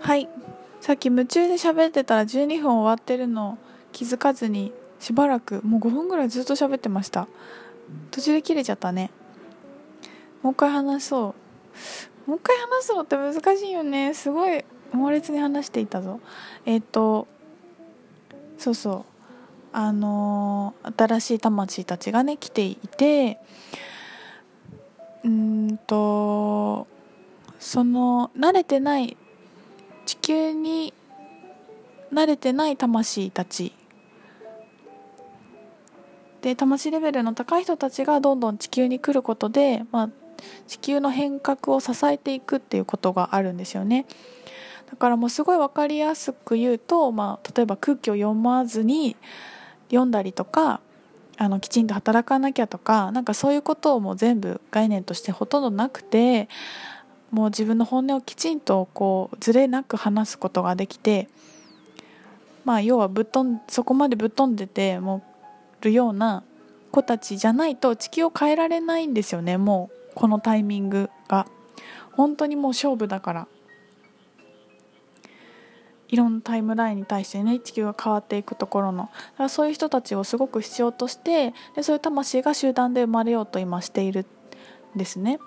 はい。さっき夢中で喋ってたら12分終わってるの気づかずにしばらくもう5分ぐらいずっと喋ってました。途中で切れちゃったね。もう一回話そう。もう一回話そうって難しいよね。すごい猛烈に話していたぞ。えっ、とそうそう。あのー新しい魂たちがね来ていてうんとその慣れてない地球に慣れてない魂たち。で魂レベルの高い人たちがどんどん地球に来ることで、まあ、地球の変革を支えていくっていうことがあるんですよね。だからもうすごい分かりやすく言うと、まあ、例えば空気を読まずに読んだりとかあのきちんと働かなきゃとかなんかそういうことをもう全部概念としてほとんどなくてもう自分の本音をきちんとこうずれなく話すことができてまあ要はぶっ飛んそこまでぶっ飛んでてもるような子たちじゃないと地球を変えられないんですよねもうこのタイミングが。本当にもう勝負だから。いろんなタイムラインに対してね地球が変わっていくところの。だからそういう人たちをすごく必要としてでそういう魂が集団で生まれようと今しているんですね。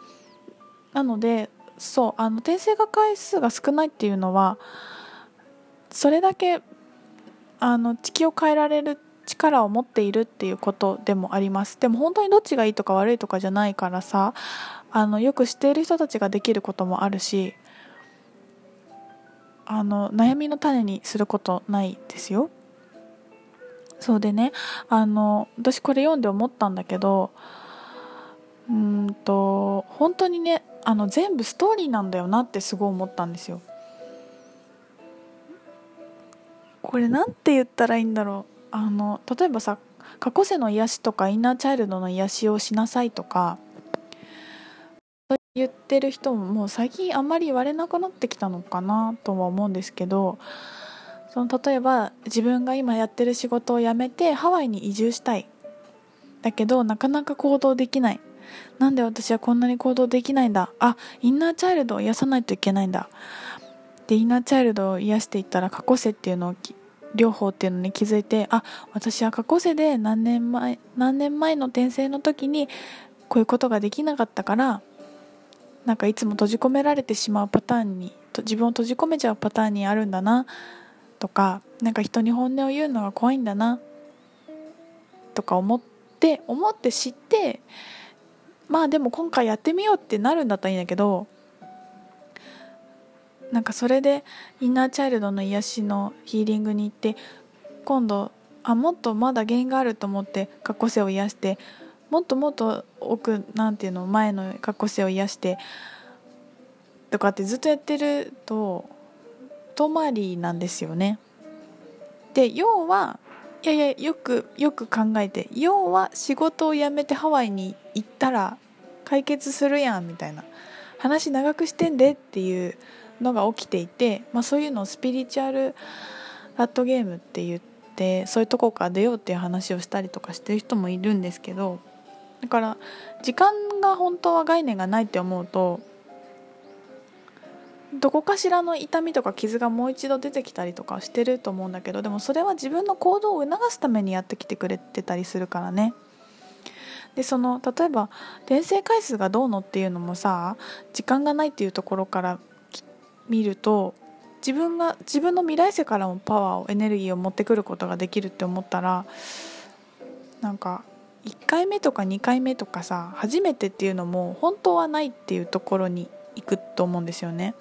なのでそうあの転生が回数が少ないっていうのはそれだけあの地球を変えられる力を持っているっていうことでもあります。でも本当にどっちがいいとか悪いとかじゃないからさあのよく知っている人たちができることもあるしあの悩みの種にすることないですよ。そうでねあの私これ読んで思ったんだけどうんと本当にねあの全部ストーリーなんだよなってすごい思ったんですよ。これなんて言ったらいいんだろう。あの例えばさ過去世の癒しとかインナーチャイルドの癒しをしなさいとか言ってる人ももう最近あんまり言われなくなってきたのかなとは思うんですけどその例えば自分が今やってる仕事を辞めてハワイに移住したい。だけどなかなか行動できない。なんで私はこんなに行動できないんだ？あインナーチャイルドを癒さないといけないんだ。でインナーチャイルドを癒していったら過去世っていうのを両方っていうのに気づいてあ私は過去世で何年前何年前の転生の時にこういうことができなかったからなんかいつも閉じ込められてしまうパターンに自分を閉じ込めちゃうパターンにあるんだなとかなんか人に本音を言うのが怖いんだなとか思って思って知ってまあでも今回やってみようってなるんだったらいいんだけどなんかそれでインナーチャイルドの癒しのヒーリングに行って今度あもっとまだ原因があると思って過去世を癒してもっともっと奥なんていうの前の過去世を癒してとかってずっとやってると遠回りなんですよね。で要はいやいやよくよく考えて要は仕事を辞めてハワイに行ったら解決するやんみたいな。話長くしてんでっていうのが起きていて、まあ、そういうのをスピリチュアルラットゲームって言ってそういうとこから出ようっていう話をしたりとかしてる人もいるんですけどだから時間が本当は概念がないって思うとどこかしらの痛みとか傷がもう一度出てきたりとかしてると思うんだけどでもそれは自分の行動を促すためにやってきてくれてたりするからね。でその例えば転生回数がどうのっていうのもさ時間がないっていうところから見ると自分が自分の未来世からもパワーをエネルギーを持ってくることができるって思ったらなんか1回目とか2回目とかさ初めてっていうのも本当はないっていうところに行くと思うんですよね。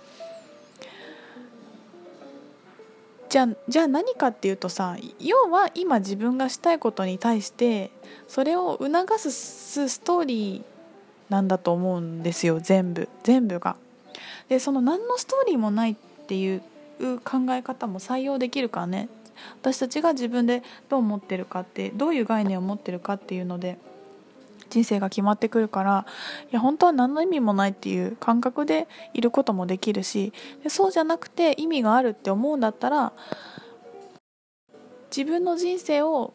じゃじゃあ何かっていうとさ要は今自分がしたいことに対してそれを促すストーリーなんだと思うんですよ全部全部が。でその何のストーリーもないっていう考え方も採用できるからね私たちが自分でどう思ってるかってどういう概念を持ってるかっていうので人生が決まってくるからいや本当は何の意味もないっていう感覚でいることもできるしでそうじゃなくて意味があるって思うんだったら自分の人生を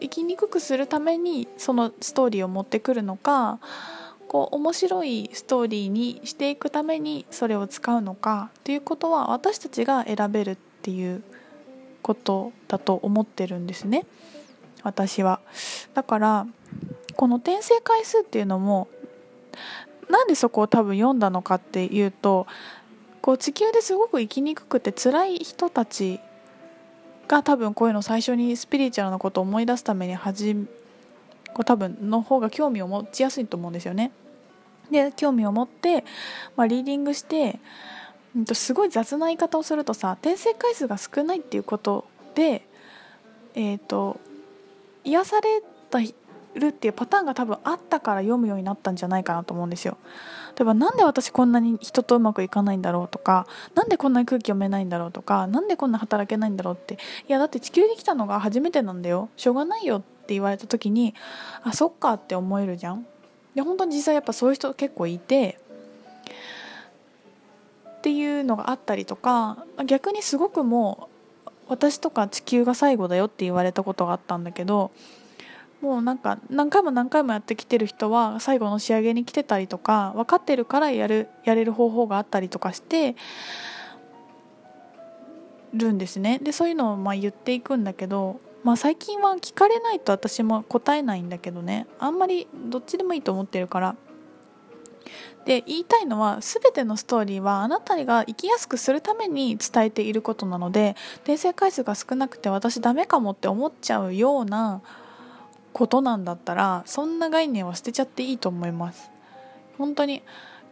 生きにくくするためにそのストーリーを持ってくるのかこう面白いストーリーにしていくためにそれを使うのかっていうことは私たちが選べるっていうことだと思ってるんですね。私は。だからこの転生回数っていうのもなんでそこを多分読んだのかっていうとこう地球ですごく生きにくくて辛い人たちが多分こういうの最初にスピリチュアルなことを思い出すために始こう多分の方が興味を持ちやすいと思うんですよね。で興味を持って、まあ、リーディングして、うん、とすごい雑な言い方をするとさ転生回数が少ないっていうことで、えーと、癒されたるっていうパターンが多分あったから読むようになったんじゃないかなと思うんですよ。例えばなんで私こんなに人とうまくいかないんだろうとかなんでこんなに空気読めないんだろうとかなんでこんな働けないんだろうっていやだって地球に来たのが初めてなんだよしょうがないよって言われた時にあそっかって思えるじゃん。で本当に実際やっぱそういう人結構いてっていうのがあったりとか逆にすごくもう私とか地球が最後だよって言われたことがあったんだけどもうなんか何回も何回もやってきてる人は最後の仕上げに来てたりとか分かってるからやるやれる方法があったりとかしてるんですねでそういうのをまあ言っていくんだけど、まあ、最近は聞かれないと私も答えないんだけどねあんまりどっちでもいいと思ってるから。で言いたいのは全てのストーリーはあなたが生きやすくするために伝えていることなので訂正回数が少なくて私ダメかもって思っちゃうようなことなんだったらそんな概念は捨てちゃっていいと思います。本当に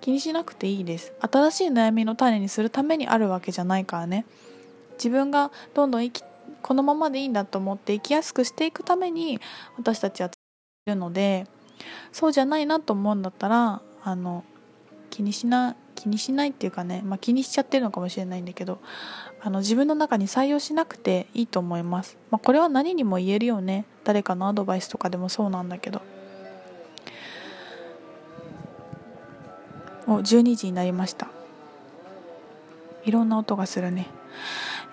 気にしなくていいです。新しい悩みの種にするためにあるわけじゃないからね。自分がどんどん生きこのままでいいんだと思って生きやすくしていくために私たちはいるのでそうじゃないなと思うんだったらあの気にしな気にしないっていうかね、まあ、気にしちゃってるのかもしれないんだけどあの自分の中に採用しなくていいと思います、まあ、これは何にも言えるよね。誰かのアドバイスとかでもそうなんだけど。もう12時になりました。いろんな音がするね。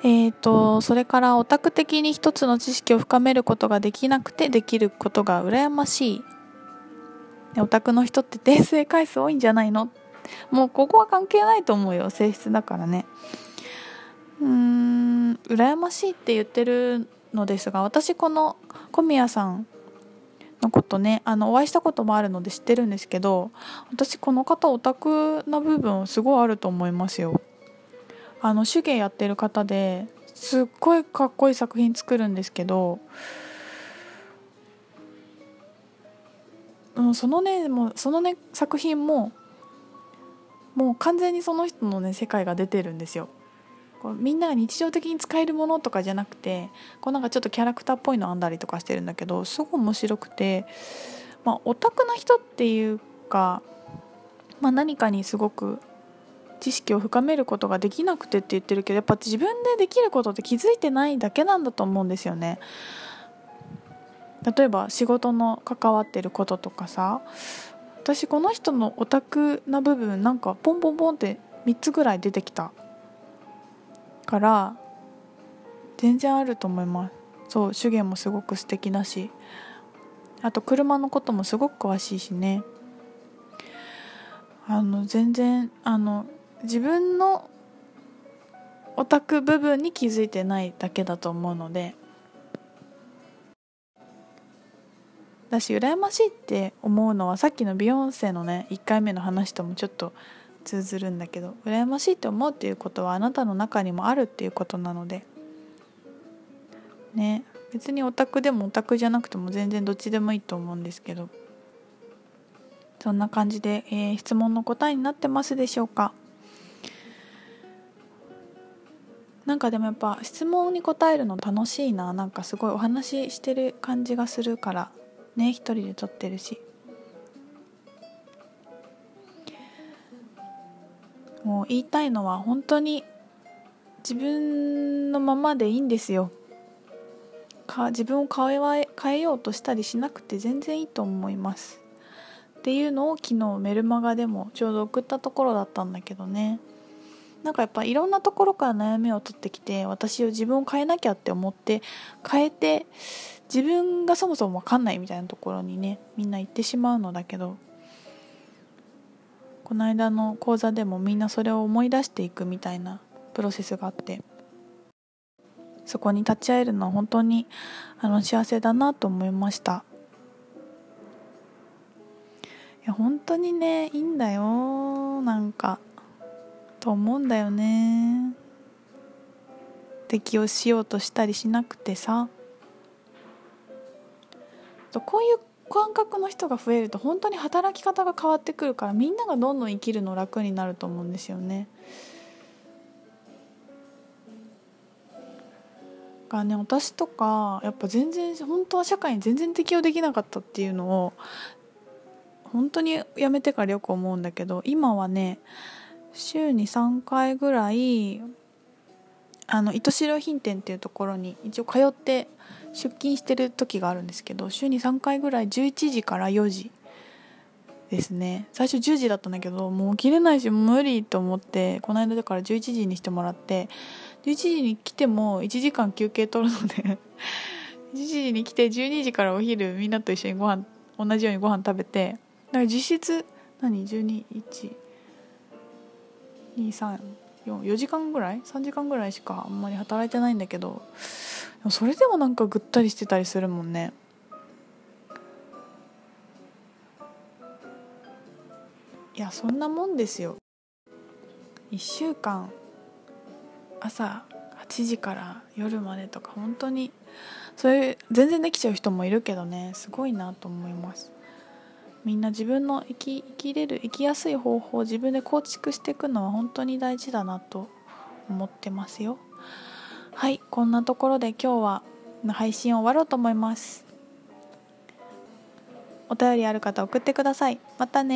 えーと、それからオタク的に一つの知識を深めることができなくてできることが羨ましい。オタクの人って訂正回数多いんじゃないの？もうここは関係ないと思うよ。性質だからね。うーん羨ましいって言ってるのですが私この小宮さんのことねあのお会いしたこともあるので知ってるんですけど私この方オタクな部分すごいあると思いますよ。あの手芸やってる方ですっごいかっこいい作品作るんですけどうん、そのねもうそのね作品ももう完全にその人のね世界が出てるんですよ。こうみんなが日常的に使えるものとかじゃなくてこうなんかちょっとキャラクターっぽいの編んだりとかしてるんだけどすごい面白くて、まあ、オタクな人っていうか、まあ、何かにすごく知識を深めることができなくてって言ってるけどやっぱ自分でできることって気づいてないだけなんだと思うんですよね。例えば仕事の関わってることとかさ私この人のオタクな部分なんかポンポンポンって3つぐらい出てきたから全然あると思います。そう手芸もすごく素敵だし。あと車のこともすごく詳しいしね。あの全然あの自分のオタク部分に気づいてないだけだと思うので。だし羨ましいって思うのはさっきのビヨンセのね1回目の話ともちょっと通ずるんだけど羨ましいって思うっていうことはあなたの中にもあるっていうことなので。ね別にオタクでもオタクじゃなくても全然どっちでもいいと思うんですけど。そんな感じで、えー、質問の答えになってますでしょうか？なんかでもやっぱ質問に答えるの楽しいな。なんかすごいお話ししてる感じがするから。ね一人で撮ってるし。もう言いたいのは本当に自分のままでいいんですよ。か自分を変え変えようとしたりしなくて全然いいと思います。っていうのを昨日メルマガでもちょうど送ったところだったんだけどね。なんかやっぱいろんなところから悩みを取ってきて私を自分を変えなきゃって思って変えて自分がそもそも分かんないみたいなところにねみんな行ってしまうのだけどこの間の講座でもみんなそれを思い出していくみたいなプロセスがあってそこに立ち会えるのは本当にあの幸せだなと思いました。いや本当にねいいんだよなんかと思うんだよね。適応しようとしたりしなくてさ。こういう感覚の人が増えると本当に働き方が変わってくるからみんながどんどん生きるの楽になると思うんですよね。がね私とかやっぱ全然本当は社会に全然適応できなかったっていうのを本当にやめてからよく思うんだけど今はね週に3回ぐらいあの糸代品店っていうところに一応通って出勤してる時があるんですけど週に3回ぐらい11時から4時ですね。最初10時だったんだけどもう起きれないし無理と思ってこの間だから11時にしてもらって11時に来ても1時間休憩取るので 11時に来て12時からお昼みんなと一緒にご飯同じようにご飯食べてだから実質何？12123 4時間ぐらい？3時間ぐらいしかあんまり働いてないんだけど。それでもなんかぐったりしてたりするもんね。いやそんなもんですよ。1週間朝8時から夜までとか本当に。それ全然できちゃう人もいるけどね。すごいなと思います。みんな自分の生き生きれる生きやすい方法を自分で構築していくのは本当に大事だなと思ってますよ。はいこんなところで今日は配信を終わろうと思います。お便りある方送ってください。またね。